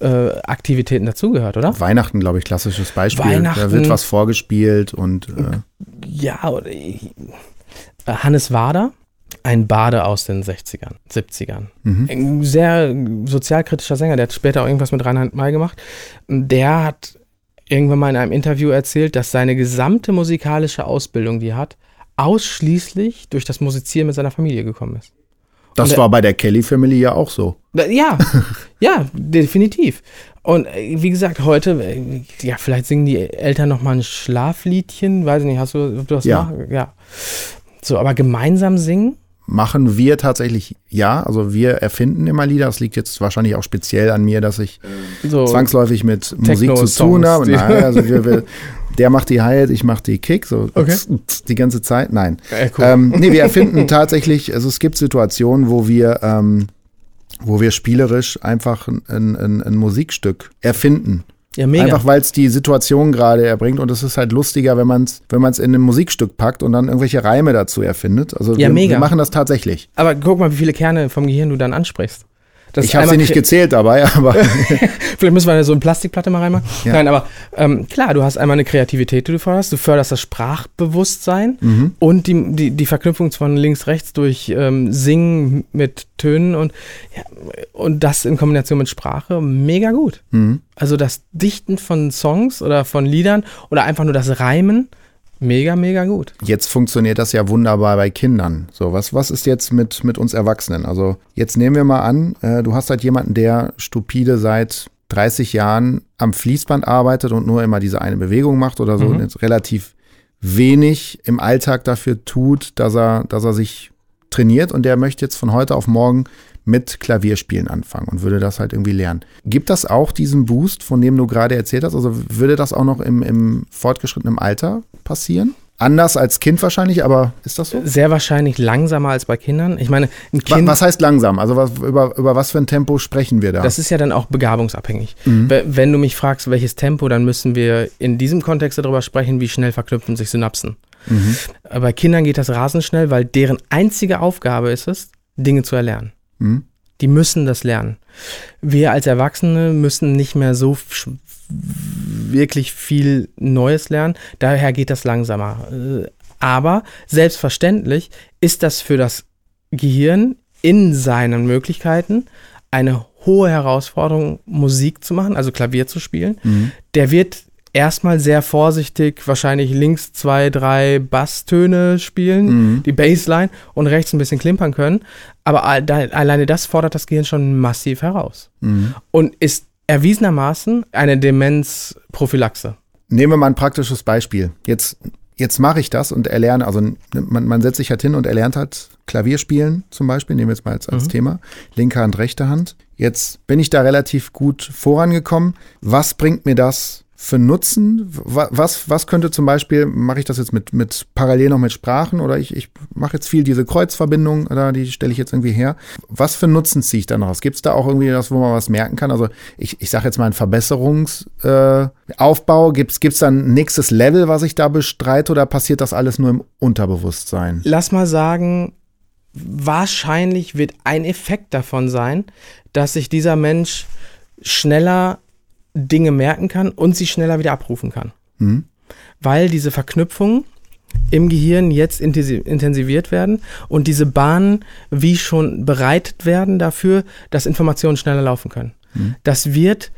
äh, Aktivitäten dazugehört, oder? Weihnachten, glaube ich, klassisches Beispiel. Da Weihnachten. wird was vorgespielt und äh, Ja, oder, Hannes Wader, ein Bade aus den 60ern, 70ern. mhm. Ein sehr sozialkritischer Sänger, der hat später auch irgendwas mit Reinhard May gemacht. Der hat irgendwann mal in einem Interview erzählt, dass seine gesamte musikalische Ausbildung, die er hat, ausschließlich durch das Musizieren mit seiner Familie gekommen ist. das äh, war bei der Kelly Family ja auch so. Ja, (laughs) ja, definitiv. Und äh, wie gesagt, heute, äh, ja, vielleicht singen die Eltern noch mal ein Schlafliedchen, weiß ich nicht, hast du, ob du das Ja. machst? Ja. So, aber gemeinsam singen? Machen wir tatsächlich ja. Also wir erfinden immer Lieder. Das liegt jetzt wahrscheinlich auch speziell an mir, dass ich So, zwangsläufig mit Musik zu tun habe. (laughs) Nein, also wir, wir, der macht die Hi-Hat, ich mache die Kick, so Okay. die ganze Zeit. Nein. äh, cool. Ähm, nee, wir erfinden (laughs) tatsächlich, also es gibt Situationen, wo wir, ähm, wo wir spielerisch einfach ein, ein, ein Musikstück erfinden. Ja, mega. Einfach weil es die Situation gerade erbringt und es ist halt lustiger, wenn man es wenn man's in ein Musikstück packt und dann irgendwelche Reime dazu erfindet. Also Ja, wir, mega. wir machen das tatsächlich. aber guck mal, wie viele Kerne vom Gehirn du dann ansprichst. Das ich habe sie nicht gezählt dabei, aber (laughs) Vielleicht müssen wir da so eine Plastikplatte mal reinmachen. Ja. Nein, aber ähm, klar, du hast einmal eine Kreativität, die du förderst. Du förderst das Sprachbewusstsein Mhm. und die, die, die Verknüpfung von links, rechts durch ähm, Singen mit Tönen und, ja, und das in Kombination mit Sprache mega gut. Mhm. Also das Dichten von Songs oder von Liedern oder einfach nur das Reimen, mega, mega gut. jetzt funktioniert das ja wunderbar bei Kindern. So, was, was ist jetzt mit, mit uns Erwachsenen? Also jetzt nehmen wir mal an, äh, du hast halt jemanden, der stupide seit 30 Jahren am Fließband arbeitet und nur immer diese eine Bewegung macht oder so Mhm. und jetzt relativ wenig im Alltag dafür tut, dass er, dass er sich trainiert und der möchte jetzt von heute auf morgen mit Klavierspielen anfangen und würde das halt irgendwie lernen. Gibt das auch diesen Boost, von dem du gerade erzählt hast? Also würde das auch noch im, im fortgeschrittenen Alter passieren? Anders als Kind wahrscheinlich, aber ist das so? Sehr wahrscheinlich langsamer als bei Kindern. Ich meine, ein Kind. Was heißt langsam? Also was, über, über was für ein Tempo sprechen wir da? Das ist ja dann auch begabungsabhängig. Mhm. We- Wenn du mich fragst, welches Tempo, dann müssen wir in diesem Kontext darüber sprechen, wie schnell verknüpfen sich Synapsen. Mhm. Bei Kindern geht das rasend schnell, weil deren einzige Aufgabe ist es, Dinge zu erlernen. Mhm. Die müssen das lernen. Wir als Erwachsene müssen nicht mehr so wirklich viel Neues lernen. Daher geht das langsamer. Äh, Aber selbstverständlich ist das für das Gehirn in seinen Möglichkeiten eine hohe Herausforderung, Musik zu machen, also Klavier zu spielen. Mhm. Der wird erstmal sehr vorsichtig wahrscheinlich links zwei, drei Basstöne spielen, Mhm. die Bassline und rechts ein bisschen klimpern können. Aber alleine das fordert das Gehirn schon massiv heraus Mhm. und ist erwiesenermaßen eine Demenzprophylaxe. Nehmen wir mal ein praktisches Beispiel. Jetzt jetzt mache ich das und erlerne, also man, man setzt sich halt hin und erlernt halt Klavierspielen zum Beispiel, nehmen wir jetzt mal als, als mhm. Thema, linke Hand, rechte Hand. Jetzt bin ich da relativ gut vorangekommen. Was bringt mir das für Nutzen? Was, was könnte zum Beispiel, mache ich das jetzt mit, mit parallel noch mit Sprachen oder ich, ich mache jetzt viel diese Kreuzverbindung oder die stelle ich jetzt irgendwie her. Was für Nutzen ziehe ich da noch? Gibt es da auch irgendwie das, wo man was merken kann? Also ich, ich sage jetzt mal einen Verbesserungsaufbau. Äh, Gibt es da ein nächstes Level, was ich da bestreite oder passiert das alles nur im Unterbewusstsein? Lass mal sagen, wahrscheinlich wird ein Effekt davon sein, dass sich dieser Mensch schneller Dinge merken kann und sie schneller wieder abrufen kann. Mhm. Weil diese Verknüpfungen im Gehirn jetzt intensiviert werden und diese Bahnen wie schon bereitet werden dafür, dass Informationen schneller laufen können. Mhm. Das wird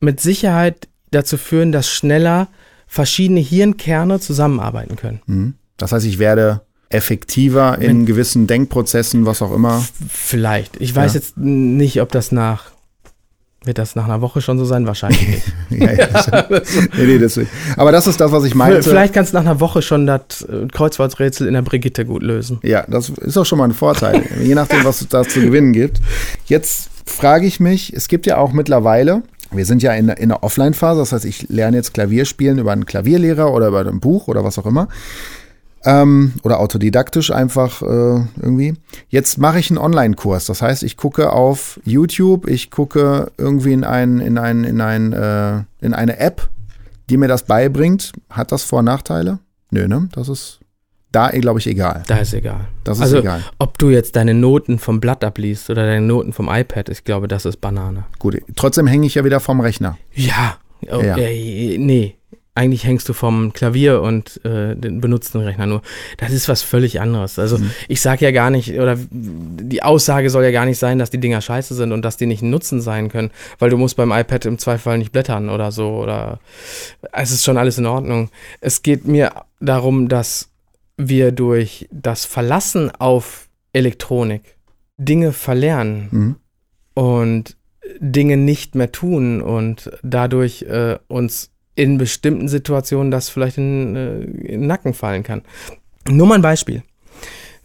mit Sicherheit dazu führen, dass schneller verschiedene Hirnkerne zusammenarbeiten können. Mhm. Das heißt, ich werde effektiver in Mit gewissen Denkprozessen, was auch immer. Vielleicht. Ich weiß ja. jetzt nicht, ob das nach wird das nach einer Woche schon so sein? Wahrscheinlich nicht. (laughs) ja, ja, das, (laughs) nee, nee, deswegen. Aber das ist das, was ich meinte. Vielleicht kannst du nach einer Woche schon das äh, Kreuzworträtsel in der Brigitte gut lösen. Ja, das ist auch schon mal ein Vorteil, je nachdem, was es da zu gewinnen gibt. Jetzt frage ich mich, es gibt ja auch mittlerweile, wir sind ja in, in der Offline-Phase, das heißt, ich lerne jetzt Klavier spielen über einen Klavierlehrer oder über ein Buch oder was auch immer. Ähm, oder autodidaktisch einfach äh, irgendwie. Jetzt mache ich einen Online-Kurs. Das heißt, ich gucke auf YouTube, ich gucke irgendwie in, ein, in, ein, in, ein, äh, in eine App, die mir das beibringt. Hat das Vor- und Nachteile? Nö, ne? Das ist da, glaube ich, egal. Da ist egal. Das ist also, egal. Ob du jetzt deine Noten vom Blatt abliest oder deine Noten vom iPad, ich glaube, das ist Banane. Gut, trotzdem hänge ich ja wieder vom Rechner. Ja, oh, ja. Äh, nee eigentlich hängst du vom Klavier und äh, benutzt den Rechner nur. Das ist was völlig anderes. Also mhm. ich sage ja gar nicht, oder die Aussage soll ja gar nicht sein, dass die Dinger scheiße sind und dass die nicht ein Nutzen sein können, weil du musst beim iPad im Zweifel nicht blättern oder so. Oder es ist schon alles in Ordnung. Es geht mir darum, dass wir durch das Verlassen auf Elektronik Dinge verlernen mhm. und Dinge nicht mehr tun und dadurch äh, uns in bestimmten Situationen das vielleicht in, äh, in den Nacken fallen kann. Nur mal ein Beispiel.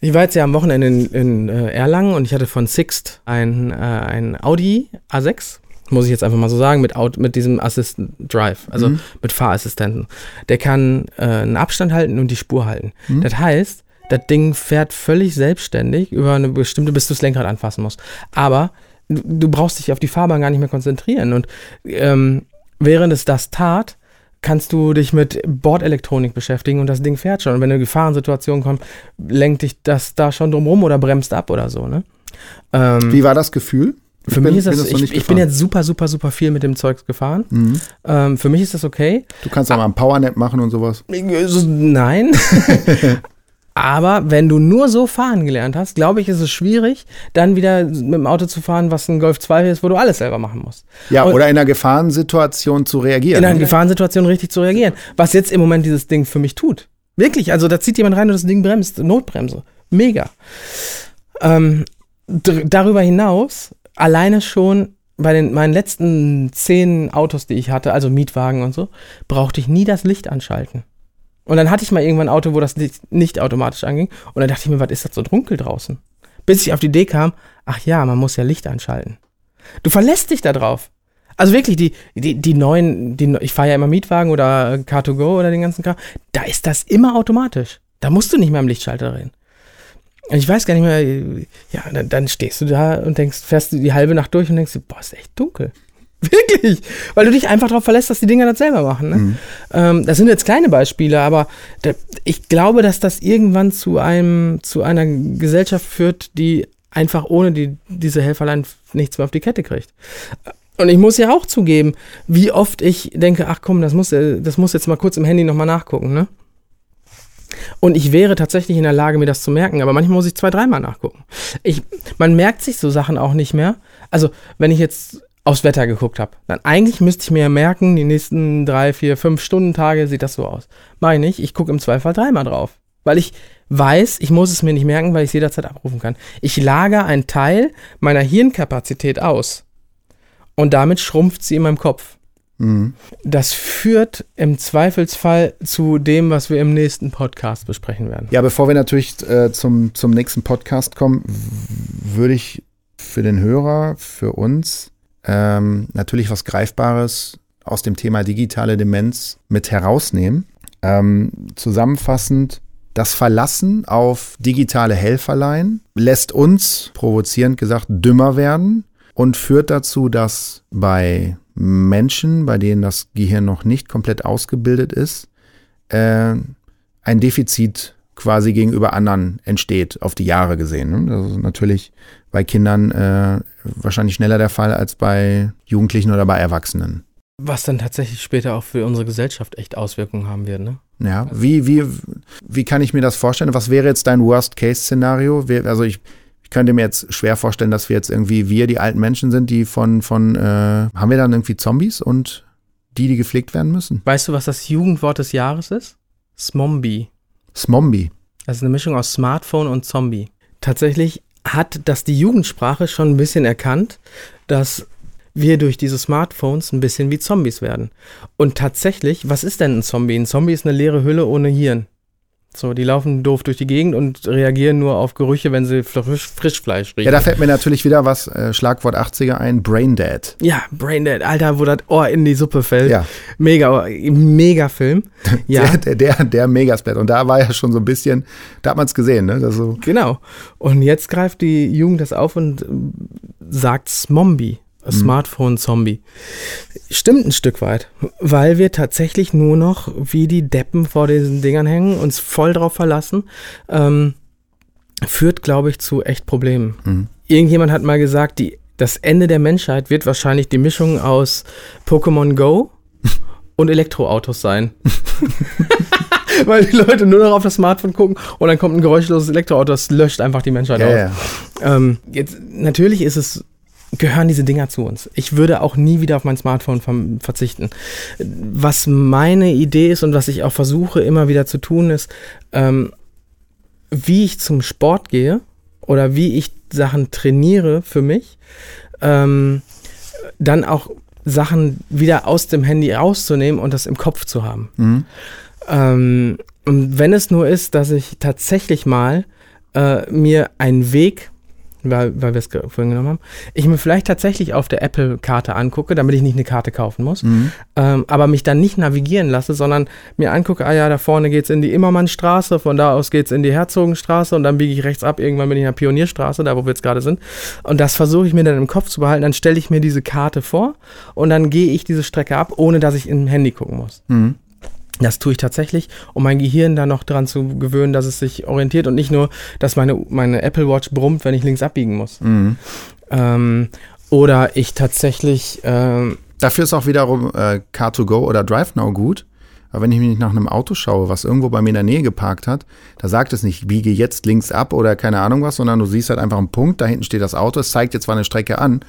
Ich war jetzt ja am Wochenende in, in äh, Erlangen und ich hatte von Sixt ein, äh, ein Audi A6, muss ich jetzt einfach mal so sagen, mit, Auto, mit diesem Assistant Drive, also mhm. mit Fahrassistenten. Der kann äh, einen Abstand halten und die Spur halten. Mhm. Das heißt, das Ding fährt völlig selbstständig über eine bestimmte, bis du das Lenkrad anfassen musst. Aber du, du brauchst dich auf die Fahrbahn gar nicht mehr konzentrieren. Und ähm, während es das tat, kannst du dich mit Bordelektronik beschäftigen und das Ding fährt schon. Und wenn eine Gefahrensituation kommt, lenkt dich das da schon drum rum oder bremst ab oder so. Ne? Ähm, Wie war das Gefühl? Für ich mich bin, ist das, das ich, ich, bin jetzt super, super, super viel mit dem Zeugs gefahren. Mhm. Ähm, für mich ist das okay. Du kannst auch mal ein Powernap machen und sowas. Nein. (laughs) Aber wenn du nur so fahren gelernt hast, glaube ich, ist es schwierig, dann wieder mit dem Auto zu fahren, was ein Golf 2 ist, wo du alles selber machen musst. Ja, Und oder in einer Gefahrensituation zu reagieren. In einer Gefahrensituation richtig zu reagieren. Was jetzt im Moment dieses Ding für mich tut. Wirklich, also da zieht jemand rein und das Ding bremst. Notbremse. Mega. Ähm, darüber hinaus, alleine schon bei den meinen letzten zehn Autos, die ich hatte, also Mietwagen und so, brauchte ich nie das Licht anschalten. Und dann hatte ich mal irgendwann ein Auto, wo das nicht automatisch anging. Und dann dachte ich mir, was ist das so dunkel draußen? Bis ich auf die Idee kam, ach ja, man muss ja Licht anschalten. Du verlässt dich da drauf. Also wirklich, die, die, die neuen, die, ich fahre ja immer Mietwagen oder Car2Go oder den ganzen Kram, da ist das immer automatisch. Da musst du nicht mehr am Lichtschalter drehen. Und ich weiß gar nicht mehr, ja, dann, dann stehst du da und denkst, fährst du die halbe Nacht durch und denkst, boah, ist echt dunkel. (laughs) Wirklich. Weil du dich einfach darauf verlässt, dass die Dinger das selber machen. Ne? Mhm. Ähm, das sind jetzt kleine Beispiele, aber da, ich glaube, dass das irgendwann zu einem, zu einer Gesellschaft führt, die einfach ohne die, diese Helferlein nichts mehr auf die Kette kriegt. Und ich muss ja auch zugeben, wie oft ich denke, ach komm, das muss, das muss jetzt mal kurz im Handy nochmal nachgucken, ne? Und ich wäre tatsächlich in der Lage, mir das zu merken, aber manchmal muss ich zwei, dreimal nachgucken. Ich, man merkt sich so Sachen auch nicht mehr. Also, wenn ich jetzt aufs Wetter geguckt habe. Dann eigentlich müsste ich mir merken, die nächsten drei, vier, fünf Stunden Tage sieht das so aus. Meine ich, ich gucke im Zweifel dreimal drauf. Weil ich weiß, ich muss es mir nicht merken, weil ich es jederzeit abrufen kann. Ich lagere einen Teil meiner Hirnkapazität aus. Und damit schrumpft sie in meinem Kopf. Mhm. Das führt im Zweifelsfall zu dem, was wir im nächsten Podcast besprechen werden. Ja, bevor wir natürlich äh, zum, zum nächsten Podcast kommen, würde ich für den Hörer, für uns ähm, natürlich was Greifbares aus dem Thema digitale Demenz mit herausnehmen. Ähm, zusammenfassend, das Verlassen auf digitale Helferlein lässt uns, provozierend gesagt, dümmer werden und führt dazu, dass bei Menschen, bei denen das Gehirn noch nicht komplett ausgebildet ist, äh, ein Defizit quasi gegenüber anderen entsteht, auf die Jahre gesehen. Ne? Das ist natürlich bei Kindern äh, wahrscheinlich schneller der Fall als bei Jugendlichen oder bei Erwachsenen. Was dann tatsächlich später auch für unsere Gesellschaft echt Auswirkungen haben wird, ne? Ja, wie, wie, wie kann ich mir das vorstellen? Was wäre jetzt dein Worst-Case-Szenario? Also ich, ich könnte mir jetzt schwer vorstellen, dass wir jetzt irgendwie wir, die alten Menschen sind, die von, von äh, haben wir dann irgendwie Zombies und die, die gepflegt werden müssen? Weißt du, was das Jugendwort des Jahres ist? Smombie. Smombie. Das ist eine Mischung aus Smartphone und Zombie. Tatsächlich hat das die Jugendsprache schon ein bisschen erkannt, dass wir durch diese Smartphones ein bisschen wie Zombies werden. Und tatsächlich, was ist denn ein Zombie? Ein Zombie ist eine leere Hülle ohne Hirn. So, die laufen doof durch die Gegend und reagieren nur auf Gerüche, wenn sie Frisch, Frischfleisch riechen. Ja, da fällt mir natürlich wieder was, äh, Schlagwort 80er ein, Braindead. Ja, Braindead, Alter, wo das Ohr in die Suppe fällt. Ja. Mega, mega Film. (laughs) Ja. Der, der, der, der Megasplat. Und da war ja schon so ein bisschen, da hat man es gesehen, ne? So. Genau. Und jetzt greift die Jugend das auf und sagt Smombie. Mhm. Smartphone-Zombie. Stimmt ein Stück weit, weil wir tatsächlich nur noch wie die Deppen vor diesen Dingern hängen, uns voll drauf verlassen, ähm, führt, glaube ich, zu echt Problemen. Mhm. Irgendjemand hat mal gesagt, die, das Ende der Menschheit wird wahrscheinlich die Mischung aus Pokémon Go (laughs) und Elektroautos sein. (laughs) (laughs) weil die Leute nur noch auf das Smartphone gucken und dann kommt ein geräuschloses Elektroauto, das löscht einfach die Menschheit ja, aus. Ähm, jetzt, natürlich ist es gehören diese Dinger zu uns. Ich würde auch nie wieder auf mein Smartphone verzichten. Was meine Idee ist und was ich auch versuche immer wieder zu tun, ist, ähm, wie ich zum Sport gehe oder wie ich Sachen trainiere für mich, ähm, dann auch Sachen wieder aus dem Handy rauszunehmen und das im Kopf zu haben. Mhm. Ähm, und wenn es nur ist, dass ich tatsächlich mal äh, mir einen Weg weil, weil wir es vorhin genommen haben, ich mir vielleicht tatsächlich auf der Apple-Karte angucke, damit ich nicht eine Karte kaufen muss, mhm. ähm, aber mich dann nicht navigieren lasse, sondern mir angucke, ah ja, da vorne geht es in die Immermannstraße, von da aus geht es in die Herzogenstraße und dann biege ich rechts ab, irgendwann bin ich in der Pionierstraße, da wo wir jetzt gerade sind. Und das versuche ich mir dann im Kopf zu behalten, dann stelle ich mir diese Karte vor und dann gehe ich diese Strecke ab, ohne dass ich im Handy gucken muss. Mhm. Das tue ich tatsächlich, um mein Gehirn da noch dran zu gewöhnen, dass es sich orientiert und nicht nur, dass meine, meine Apple Watch brummt, wenn ich links abbiegen muss. Mhm. Ähm, oder ich tatsächlich. Ähm, Dafür ist auch wiederum äh, Car2Go oder DriveNow gut. Aber wenn ich mich nach einem Auto schaue, was irgendwo bei mir in der Nähe geparkt hat, da sagt es nicht, biege jetzt links ab oder keine Ahnung was, sondern du siehst halt einfach einen Punkt, da hinten steht das Auto, es zeigt jetzt zwar eine Strecke an,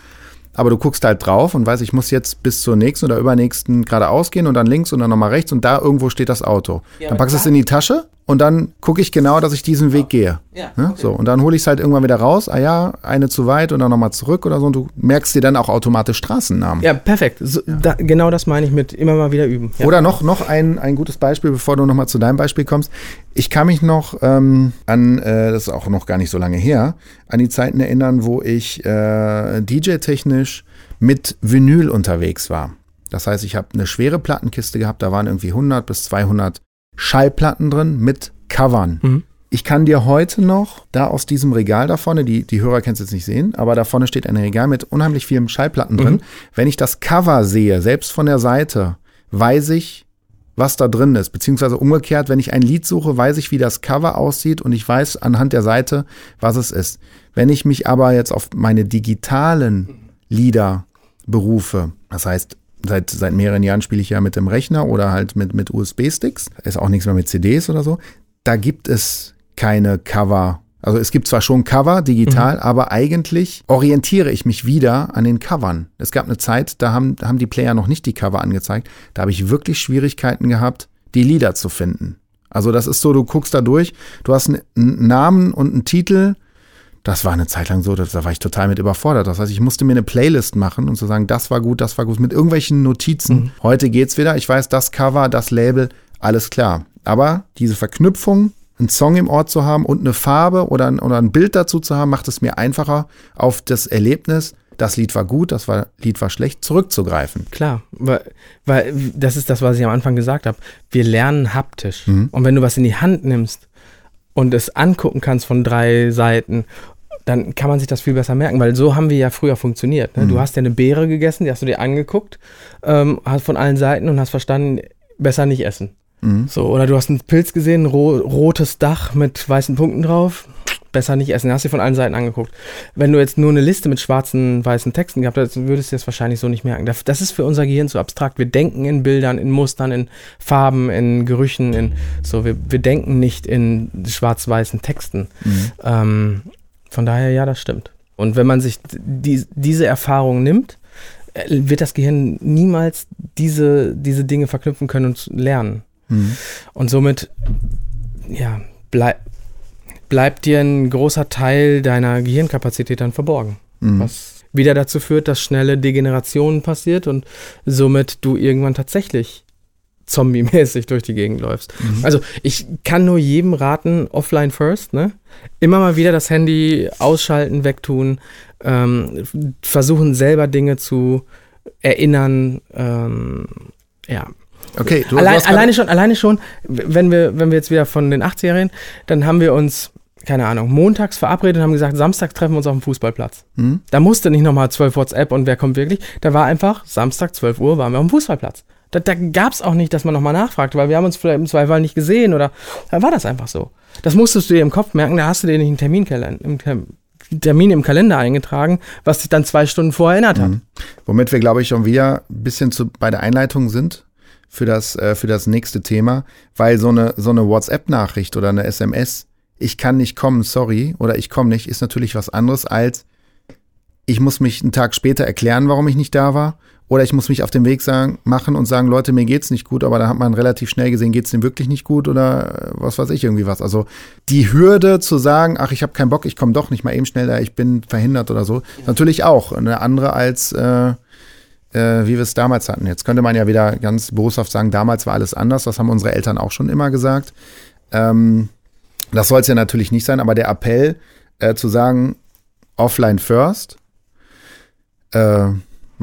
aber du guckst halt drauf und weißt, ich muss jetzt bis zur nächsten oder übernächsten geradeaus gehen und dann links und dann nochmal rechts und da irgendwo steht das Auto. Ja, dann packst du es in die Tasche und dann gucke ich genau, dass ich diesen Weg gehe. Ja, ne? okay. So, und dann hole ich es halt irgendwann wieder raus. Ah ja, eine zu weit und dann nochmal zurück oder so. Und du merkst dir dann auch automatisch Straßennamen. Ja, perfekt. So, ja. Da, genau das meine ich mit immer mal wieder üben. Ja. Oder noch, noch ein, ein gutes Beispiel, bevor du nochmal zu deinem Beispiel kommst. Ich kann mich noch ähm, an, äh, das ist auch noch gar nicht so lange her, an die Zeiten erinnern, wo ich äh, DJ-technisch mit Vinyl unterwegs war. Das heißt, ich habe eine schwere Plattenkiste gehabt, da waren irgendwie 100 bis 200 Schallplatten drin mit Covern. Mhm. Ich kann dir heute noch da aus diesem Regal da vorne, die, die Hörer können es jetzt nicht sehen, aber da vorne steht ein Regal mit unheimlich vielen Schallplatten drin. Mhm. Wenn ich das Cover sehe, selbst von der Seite, weiß ich, was da drin ist. Beziehungsweise umgekehrt, wenn ich ein Lied suche, weiß ich, wie das Cover aussieht und ich weiß anhand der Seite, was es ist. Wenn ich mich aber jetzt auf meine digitalen Lieder berufe, das heißt, seit, seit mehreren Jahren spiele ich ja mit dem Rechner oder halt mit, mit USB-Sticks. Ist auch nichts mehr mit CDs oder so. Da gibt es keine Cover. Also es gibt zwar schon Cover digital, mhm. aber eigentlich orientiere ich mich wieder an den Covern. Es gab eine Zeit, da haben, haben die Player noch nicht die Cover angezeigt. Da habe ich wirklich Schwierigkeiten gehabt, die Lieder zu finden. Also das ist so, du guckst da durch, du hast einen Namen und einen Titel, Das war eine Zeit lang so, da war ich total mit überfordert. Das heißt, ich musste mir eine Playlist machen und zu sagen, das war gut, das war gut, mit irgendwelchen Notizen. Mhm. Heute geht's wieder. Ich weiß, das Cover, das Label, alles klar. Aber diese Verknüpfung, einen Song im Ort zu haben und eine Farbe oder ein, oder ein Bild dazu zu haben, macht es mir einfacher, auf das Erlebnis, das Lied war gut, das war, Lied war schlecht, zurückzugreifen. Klar, weil, weil das ist das, was ich am Anfang gesagt habe. Wir lernen haptisch. Mhm. Und wenn du was in die Hand nimmst und es angucken kannst von drei Seiten dann kann man sich das viel besser merken, weil so haben wir ja früher funktioniert. Ne? Mhm. Du hast ja eine Beere gegessen, die hast du dir angeguckt, ähm, hast von allen Seiten und hast verstanden, besser nicht essen. Mhm. So, oder du hast einen Pilz gesehen, ro rotes Dach mit weißen Punkten drauf, besser nicht essen. Hast du dir von allen Seiten angeguckt. Wenn du jetzt nur eine Liste mit schwarzen, weißen Texten gehabt hättest, würdest du das wahrscheinlich so nicht merken. Das, das ist für unser Gehirn zu abstrakt. Wir denken in Bildern, in Mustern, in Farben, in Gerüchen, in so. Wir, wir denken nicht in schwarz-weißen Texten. Mhm. Ähm, von daher, ja, das stimmt. Und wenn man sich die, diese Erfahrung nimmt, äh, wird das Gehirn niemals diese, diese Dinge verknüpfen können und lernen. Mhm. Und somit, ja, bleib, bleibt dir ein großer Teil deiner Gehirnkapazität dann verborgen. Mhm. Was wieder dazu führt, dass schnelle Degenerationen passiert und somit du irgendwann tatsächlich zombie-mäßig durch die Gegend läufst. Mhm. Also ich kann nur jedem raten, offline first, ne? Immer mal wieder das Handy ausschalten, wegtun, ähm, versuchen selber Dinge zu erinnern, ähm, ja. Okay, du, Allein, du alleine schon, alleine schon, wenn wir, wenn wir jetzt wieder von den 80er reden, dann haben wir uns, keine Ahnung, montags verabredet und haben gesagt, Samstag treffen wir uns auf dem Fußballplatz. Mhm. Da musste nicht nochmal 12 WhatsApp und wer kommt wirklich. Da war einfach, Samstag, 12 Uhr, waren wir auf dem Fußballplatz. Da, da gab es auch nicht, dass man nochmal nachfragt, weil wir haben uns vielleicht im Zweifel nicht gesehen oder da war das einfach so. Das musstest du dir im Kopf merken, da hast du dir nicht einen Terminkalender, im Termin im Kalender eingetragen, was dich dann zwei Stunden vorher erinnert hat. Mhm. Womit wir, glaube ich, schon wieder ein bisschen zu, bei der Einleitung sind für das, äh, für das nächste Thema, weil so eine, so eine WhatsApp-Nachricht oder eine SMS, ich kann nicht kommen, sorry, oder ich komme nicht, ist natürlich was anderes als ich muss mich einen Tag später erklären, warum ich nicht da war oder ich muss mich auf den Weg sagen, machen und sagen, Leute, mir geht's nicht gut, aber da hat man relativ schnell gesehen, geht's dem wirklich nicht gut oder äh, was weiß ich irgendwie was. Also die Hürde zu sagen, ach, ich habe keinen Bock, ich komme doch nicht mal eben schnell da, ich bin verhindert oder so, ja. natürlich auch eine andere als äh, äh, wie wir es damals hatten. Jetzt könnte man ja wieder ganz boshaft sagen, damals war alles anders, das haben unsere Eltern auch schon immer gesagt. Ähm, das soll es ja natürlich nicht sein, aber der Appell äh, zu sagen, offline first, äh,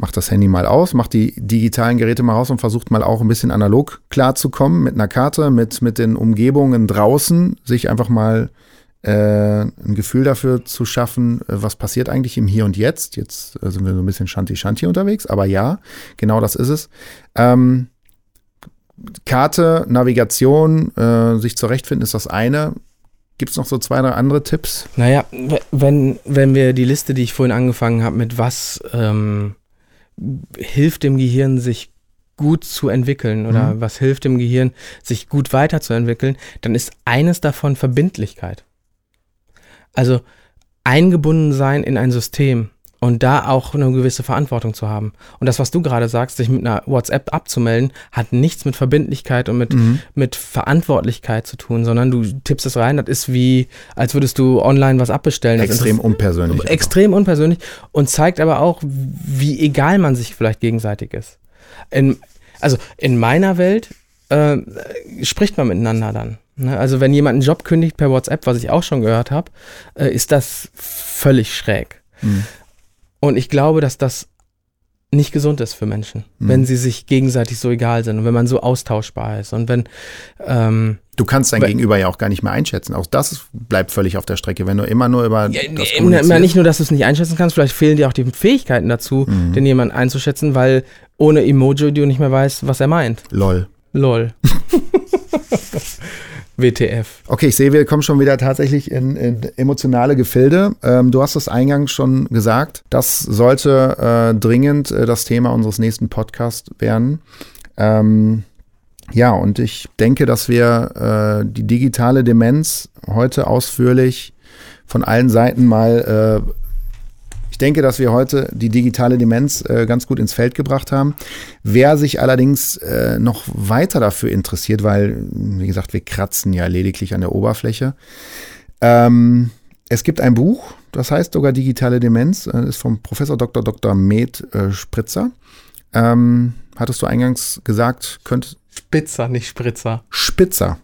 macht das Handy mal aus, macht die digitalen Geräte mal raus und versucht mal auch ein bisschen analog klarzukommen mit einer Karte, mit, mit den Umgebungen draußen, sich einfach mal äh, ein Gefühl dafür zu schaffen, äh, was passiert eigentlich im Hier und Jetzt. Jetzt äh, sind wir so ein bisschen Shanti-Shanti unterwegs, aber ja, genau das ist es. Ähm, Karte, Navigation, äh, sich zurechtfinden ist das eine. Gibt es noch so zwei, drei andere Tipps? Naja, wenn, wenn wir die Liste, die ich vorhin angefangen habe, mit was ähm, hilft dem Gehirn, sich gut zu entwickeln oder mhm. was hilft dem Gehirn, sich gut weiterzuentwickeln, dann ist eines davon Verbindlichkeit. Also eingebunden sein in ein System und da auch eine gewisse Verantwortung zu haben. Und das, was du gerade sagst, sich mit einer WhatsApp abzumelden, hat nichts mit Verbindlichkeit und mit, mhm. mit Verantwortlichkeit zu tun, sondern du tippst es rein, das ist wie, als würdest du online was abbestellen. Extrem unpersönlich. Extrem unpersönlich und zeigt aber auch, wie egal man sich vielleicht gegenseitig ist. In, also in meiner Welt äh, spricht man miteinander dann. Ne? Also wenn jemand einen Job kündigt per WhatsApp, was ich auch schon gehört habe, äh, ist das völlig schräg. Mhm. Und ich glaube, dass das nicht gesund ist für Menschen, mhm. wenn sie sich gegenseitig so egal sind und wenn man so austauschbar ist und wenn ähm, Du kannst dein Gegenüber ja auch gar nicht mehr einschätzen. Auch das bleibt völlig auf der Strecke, wenn du immer nur über ja, das immer Nicht nur, dass du es nicht einschätzen kannst, vielleicht fehlen dir auch die Fähigkeiten dazu, mhm. den jemanden einzuschätzen, weil ohne Emoji du nicht mehr weißt, was er meint. Lol. Lol. (laughs) WTF. Okay, ich sehe, wir kommen schon wieder tatsächlich in, in emotionale Gefilde. Ähm, du hast es eingangs schon gesagt. Das sollte äh, dringend äh, das Thema unseres nächsten Podcasts werden. Ähm, ja, und ich denke, dass wir äh, die digitale Demenz heute ausführlich von allen Seiten mal äh, denke, dass wir heute die digitale Demenz äh, ganz gut ins Feld gebracht haben. Wer sich allerdings äh, noch weiter dafür interessiert, weil, wie gesagt, wir kratzen ja lediglich an der Oberfläche. Ähm, es gibt ein Buch, das heißt sogar digitale Demenz, äh, ist vom Professor Dr. Dr. Med äh, Spritzer. Ähm, hattest du eingangs gesagt, könnte. Spitzer, nicht Spritzer. Spitzer.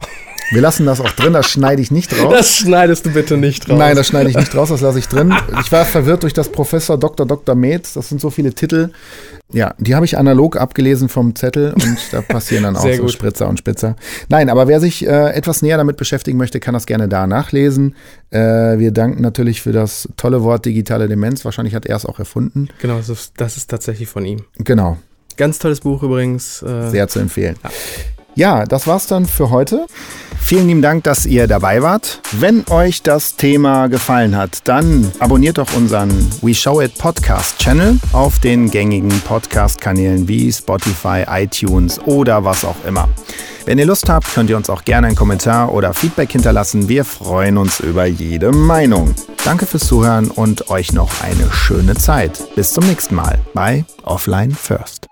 Wir lassen das auch drin, das schneide ich nicht raus. Das schneidest du bitte nicht raus. Nein, das schneide ich nicht raus, das lasse ich drin. Ich war verwirrt durch das Professor Dr. Dr. Med, das sind so viele Titel. Ja, die habe ich analog abgelesen vom Zettel und da passieren dann (laughs) auch Sehr so gut. Spritzer und Spitzer. Nein, aber wer sich äh, etwas näher damit beschäftigen möchte, kann das gerne da nachlesen. Äh, wir danken natürlich für das tolle Wort digitale Demenz. Wahrscheinlich hat er es auch erfunden. Genau, das ist tatsächlich von ihm. Genau, Ganz tolles Buch übrigens. Äh, sehr zu empfehlen. Ja, das war's dann für heute. Vielen lieben Dank, dass ihr dabei wart. Wenn euch das Thema gefallen hat, dann abonniert doch unseren We Show It Podcast Channel auf den gängigen Podcast-Kanälen wie Spotify, iTunes oder was auch immer. Wenn ihr Lust habt, könnt ihr uns auch gerne einen Kommentar oder Feedback hinterlassen. Wir freuen uns über jede Meinung. Danke fürs Zuhören und euch noch eine schöne Zeit. Bis zum nächsten Mal bei Offline First.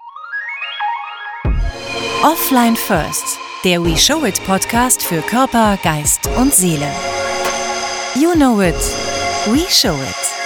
Offline First, der We Show It Podcast für Körper, Geist und Seele. You know it, we show it.